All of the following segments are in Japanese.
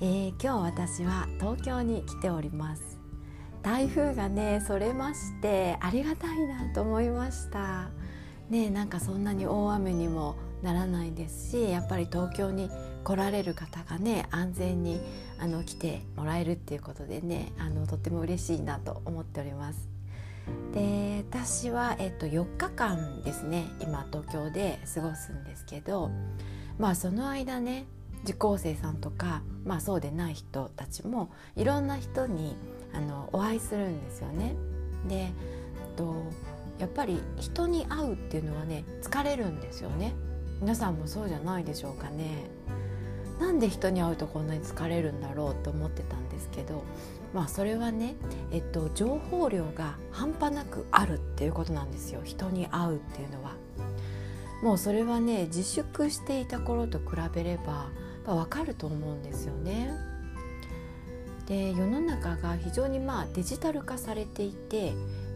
えー、今日私は東京に来ております。台風がねそれましてありがたいなと思いました。ねなんかそんなに大雨にもならないですしやっぱり東京に来られる方がね安全にあの来てもらえるっていうことでねあのとっても嬉しいなと思っております。で私は、えっと、4日間ですね今東京で過ごすんですけどまあその間ね受講生さんとか、まあ、そうでない人たちもいろんな人にあのお会いするんですよね。でとやっぱり人に会うっていうのはね疲れるんですよね。皆さんもそうじゃないでしょうかね。なんで人に会うとこんなに疲れるんだろうと思ってたんですけどまあそれはね、えっと、情報量が半端なくあるっていうことなんですよ人に会うっていうのは。もうそれはね自粛していた頃と比べればぱ分かると思うんですよね。で世の中が非常にまあデジタル化されていて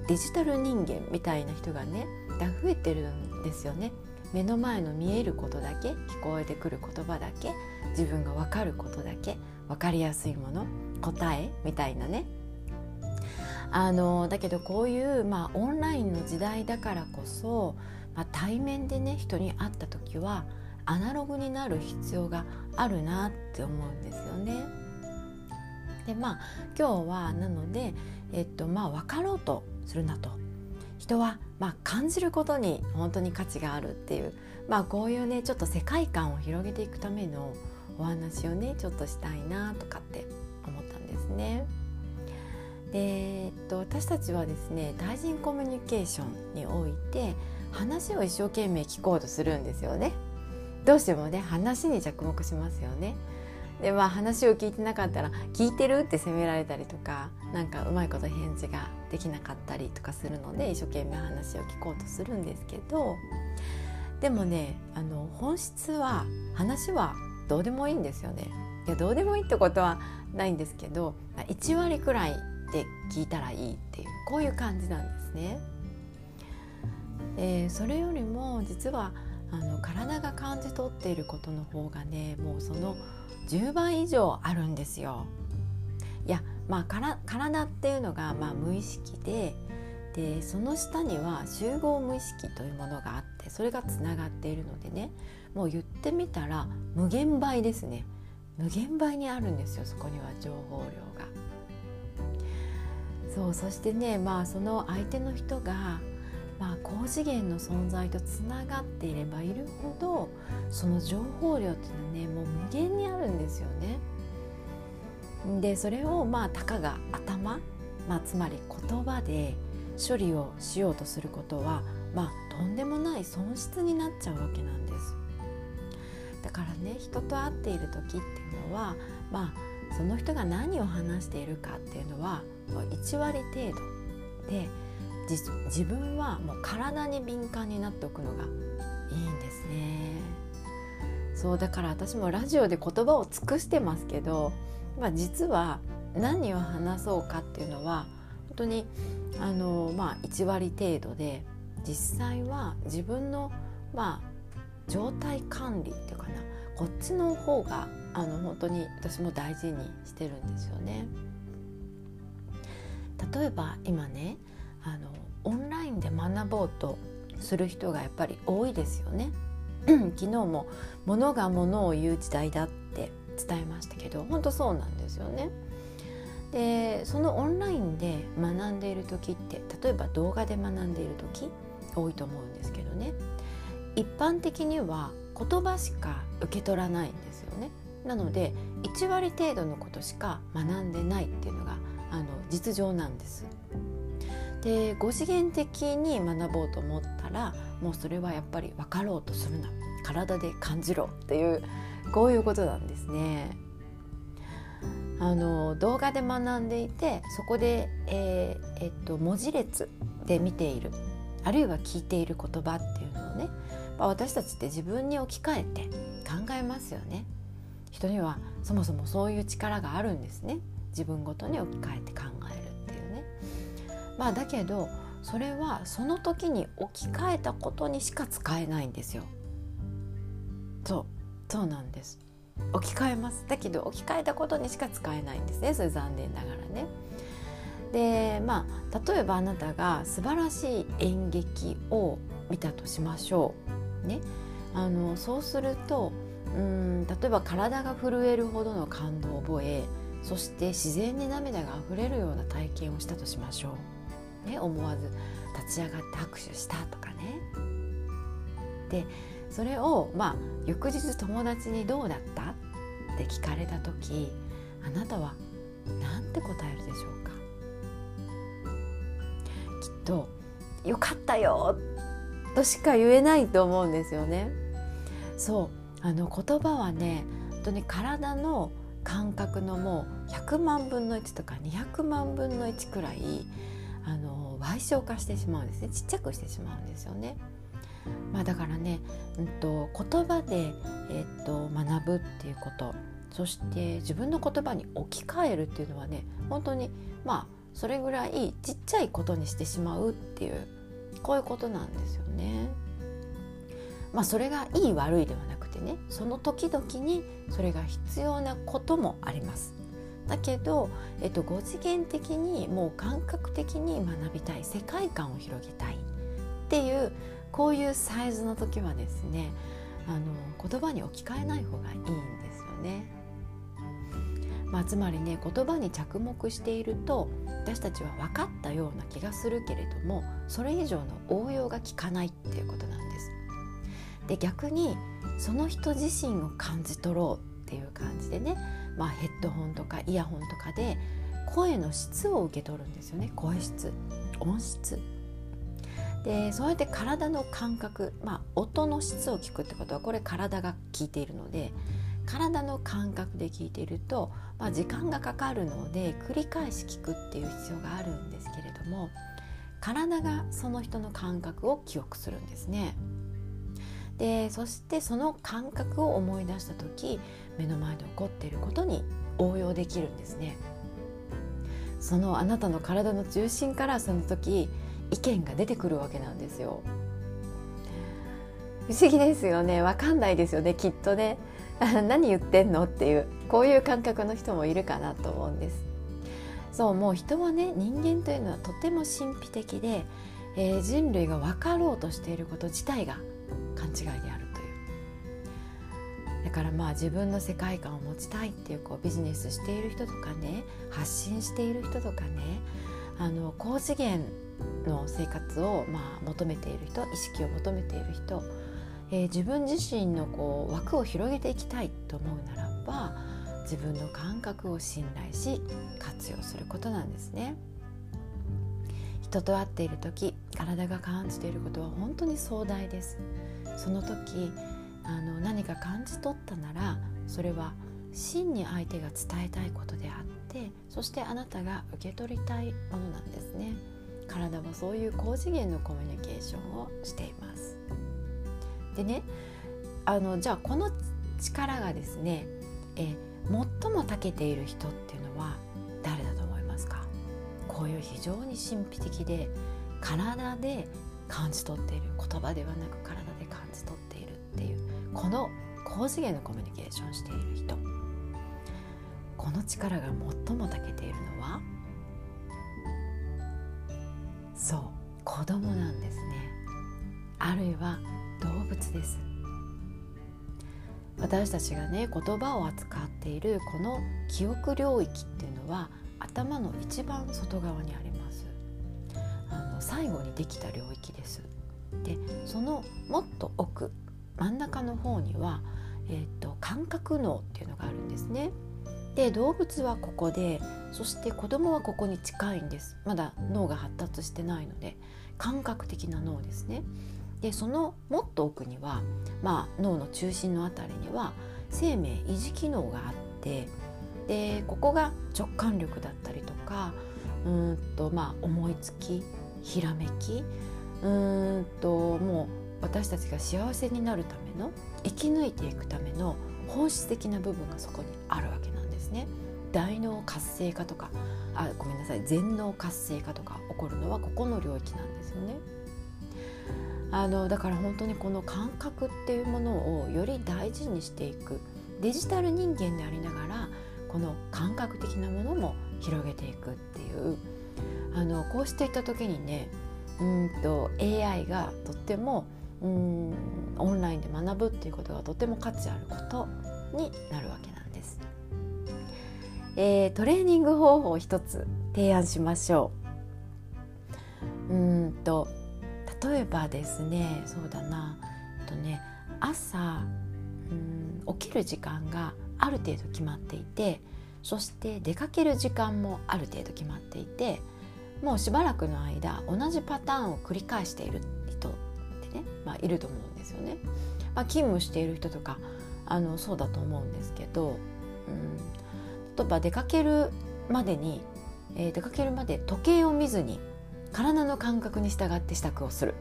デジタル人間みたいな人がね増えてるんですよね。目の前の見えることだけ聞こえてくる言葉だけ自分が分かることだけ分かりやすいもの答えみたいなねあのだけどこういう、まあ、オンラインの時代だからこそ、まあ、対面でね人に会った時はアナログになる必要があるなって思うんですよね。でまあ今日はなので、えっとまあ、分かろうとするなと人は、まあ、感じることに本当に価値があるっていう、まあ、こういうねちょっと世界観を広げていくためのお話をねちょっとしたいなとかって思ったんですね。で、えっと、私たちはですね対人コミュニケーションにおいて話を一生懸命聞こうとするんですよね。どうしてもね話に着目しますよね。でまあ話を聞いてなかったら「聞いてる?」って責められたりとかなんかうまいこと返事ができなかったりとかするので一生懸命話を聞こうとするんですけどでもねあの本質は話はどうでもいいんですよね。いやどうでもいいってことはないんですけど1割くらいで聞いたらいいっていうこういう感じなんですね。えー、それよりも実はあの体が感じ取っていることの方がねもうその10倍以上あるんですよ。いやまあから体っていうのがまあ無意識ででその下には集合無意識というものがあってそれがつながっているのでねもう言ってみたら無限倍ですね無限倍にあるんですよそこには情報量が。そうそしてねまあその相手の人がまあ、高次元の存在とつながっていればいるほどその情報量っていうのはねもう無限にあるんですよね。でそれをまあたかが頭、まあ、つまり言葉で処理をしようとすることは、まあ、とんでもない損失になっちゃうわけなんです。だからね人と会っている時っていうのは、まあ、その人が何を話しているかっていうのは1割程度で自分はもう体に敏感になっておくのがいいんですねそうだから私もラジオで言葉を尽くしてますけど、まあ、実は何を話そうかっていうのは本当にあの、まあ、1割程度で実際は自分の、まあ、状態管理っていうかなこっちの方があの本当に私も大事にしてるんですよね。例えば今ねあのオンラインで学ぼうとする人がやっぱり多いですよね。昨日も「物が物を言う時代だ」って伝えましたけど本当そうなんですよね。でそのオンラインで学んでいる時って例えば動画で学んでいる時多いと思うんですけどね一般的には言葉しか受け取らないんですよね。なので1割程度のことしか学んでないっていうのがあの実情なんです。で5次元的に学ぼうと思ったらもうそれはやっぱり分かろうとするな体で感じろっていうこういうことなんですね。あの動画で学んでいてそこで、えーえっと、文字列で見ているあるいは聞いている言葉っていうのをね、まあ、私たちって自分に置き換えて考えますよね。人にはそもそもそういう力があるんですね自分ごとに置き換えて考える。まあ、だけどそれはその時に置き換えたことにしか使えないんですよ。そうそうなんです置き換えますだけど置き換えたことにしか使えないんですねそれ残念ながらね。でまあ例えばあなたが素晴らしい演劇を見たとしましょう。ね、あのそうするとうん例えば体が震えるほどの感動を覚えそして自然に涙があふれるような体験をしたとしましょう。ね、思わず立ち上がって拍手したとかね。でそれをまあ翌日友達に「どうだった?」って聞かれた時あなたは何て答えるでしょうかきっと「よかったよ!」としか言えないと思うんですよね。そうあの言葉はね本当に体の感覚のもう100万分の1とか200万分の1くらいあの賠償化してしまうんですねちっちゃくしてしまうんですよね。まあ、だからね、うんと、言葉で、えー、っと学ぶっていうことそして自分の言葉に置き換えるっていうのはね本当にまあそれぐらいちっちゃいことにしてしまうっていうこういうことなんですよね。まあそれがいい悪いではなくてねその時々にそれが必要なこともあります。だけど、えっと、5次元的にもう感覚的に学びたい世界観を広げたいっていうこういうサイズの時はですねあの言葉に置き換えない方がいいんですよね。まあ、つまりね言葉に着目していると私たちは分かったような気がするけれどもそれ以上の応用が効かないっていうことなんです。で逆にその人自身を感じ取ろうっていう感じでね、まあ、ヘッドホンとかイヤホンとかで声の質を受け取るんですよね。声質。音質。でそうやって体の感覚、まあ、音の質を聞くってことはこれ体が聞いているので体の感覚で聞いていると、まあ、時間がかかるので繰り返し聞くっていう必要があるんですけれども体がその人の感覚を記憶するんですね。でそしてその感覚を思い出した時目の前で起こっていることに応用できるんですね。そのあなたの体の中心からその時意見が出てくるわけなんですよ。不思議ですよねわかんないですよねきっとね 何言ってんのっていうこういう感覚の人もいるかなと思うんですそうもう人はね人間というのはとても神秘的で、えー、人類が分かろうとしていること自体が勘違いであるというだからまあ自分の世界観を持ちたいっていうこうビジネスしている人とかね発信している人とかねあの高次元の生活をまあ求めている人意識を求めている人えー、自分自身のこう枠を広げていきたいと思うならば自分の感覚を信頼し活用することなんですね。人と会っている時体が感じていることは本当に壮大です。その時あの何か感じ取ったならそれは真に相手が伝えたいことであってそしてあなたが受け取りたいものなんですね。体はそういう高次元のコミュニケーションをしています。でねあのじゃあこの力がですね、え最も長けている人っていうのは誰だこういう非常に神秘的で体で感じ取っている言葉ではなく体で感じ取っているっていうこの高次元のコミュニケーションしている人。この力が最も長けているのは？そう子供なんですね。あるいは動物です。私たちがね言葉を扱っているこの記憶領域っていうのは頭の一番外側にあります。あの最後にできた領域です。でそのもっと奥真ん中の方には、えーと、感覚脳っていうのがあるんですね。で動物はここでそして子供はここに近いんです。まだ脳が発達してないので感覚的な脳ですね。でそのもっと奥には、まあ、脳の中心の辺りには生命維持機能があってでここが直感力だったりとかうんと、まあ、思いつきひらめきうんともう私たちが幸せになるための生き抜いていくための本質的な部分がそこにあるわけなんですね。大脳活性化とかあごめんなさい全脳活性化とか起こるのはここの領域なんですよね。あのだから本当にこの感覚っていうものをより大事にしていくデジタル人間でありながらこの感覚的なものも広げていくっていうあのこうしていった時にねうんと AI がとってもうんオンラインで学ぶっていうことがとても価値あることになるわけなんです。えー、トレーニング方法を一つ提案しましょう。うんと例えばですねそうだなとね朝うん起きる時間がある程度決まっていてそして出かける時間もある程度決まっていてもうしばらくの間同じパターンを繰り返している人ってね、まあ、いると思うんですよね。まあ、勤務している人とかあのそうだと思うんですけど、うん、例えば出かけるまでに、えー、出かけるまで時計を見ずに体の感覚に従って支度をする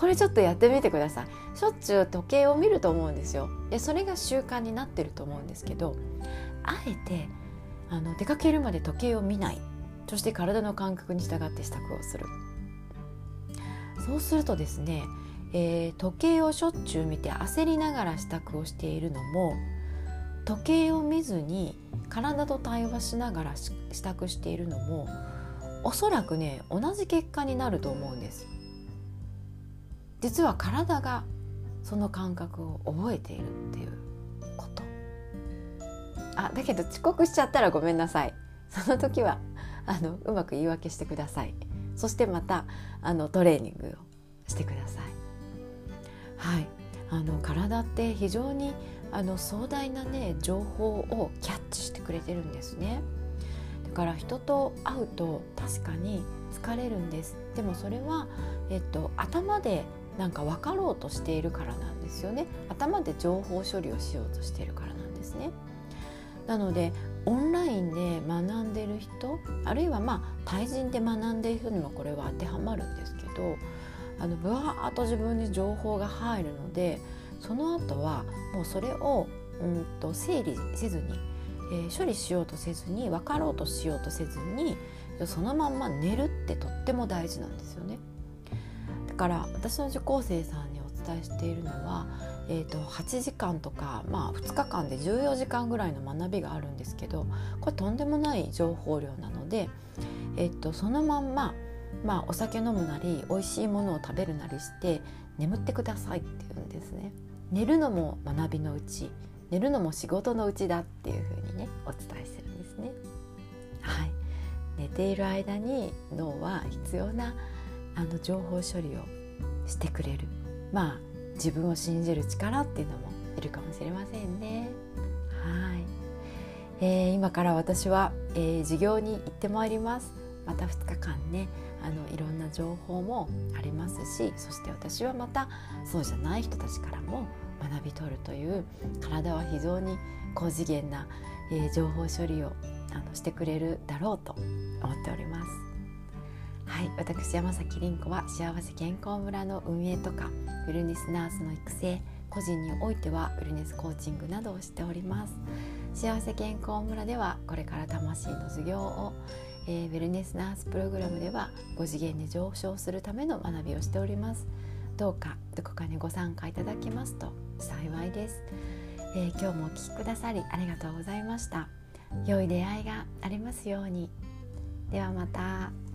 これちょっとやってみてください。しょっちゅう時計を見ると思うんですよ。でそれが習慣になってると思うんですけどあえてあの出かけるまで時計を見ない。そして体の感覚に従って支度をする。そうするとですね、えー、時計をしょっちゅう見て焦りながら支度をしているのも時計を見ずに体と対話しながら支度しているのもおそらくね同じ結果になると思うんです。実は体がその感覚を覚えているっていうこと。あだけど遅刻しちゃったらごめんなさい。その時はあのうまく言い訳してください。そしてまたあのトレーニングをしてください。はい。あの体って非常にあの壮大なね情報をキャッチしてくれてるんですね。だから人と会うと確かに疲れるんです。でもそれは、えっと、頭でなんか分かろうとしているからなんですよね頭で情報処理をしようとしているからなんですねなのでオンラインで学んでる人あるいはまあ対人で学んでいる人にもこれは当てはまるんですけどあのぶわーっと自分に情報が入るのでその後はもうそれをうんと整理せずに、えー、処理しようとせずに分かろうとしようとせずにそのまんま寝るってとっても大事なんですよね。から私の受講生さんにお伝えしているのは、えーと、8時間とか、まあ、2日間で14時間ぐらいの学びがあるんですけどこれとんでもない情報量なので、えーと、そのまんま、まあ、お酒飲むなり美味しいものを食べるなりして眠ってくださいって言うんですね。寝るのも学びのうち寝るのも仕事のうちだっていうふうにねお伝えしてるんですね。はい、寝ている間に脳は必要なあの情報処理をしてくれるまあ自分を信じる力っていうのもいるかもしれませんね。はい、えー、今から私は、えー、授業に行ってまいります。また2日間ねあのいろんな情報もありますしそして私はまたそうじゃない人たちからも学び取るという体は非常に高次元な、えー、情報処理をあのしてくれるだろうと思っております。はい、私山崎凛子は幸せ健康村の運営とかウェルネスナースの育成個人においてはウェルネスコーチングなどをしております。幸せ健康村ではこれから魂の授業を、えー、ウェルネスナースプログラムでは5次元に上昇するための学びをしております。どうかどこかにご参加いただけますと幸いです、えー、今日もお聴きくださりありがとうございました。良い出会いがありますように。ではまた。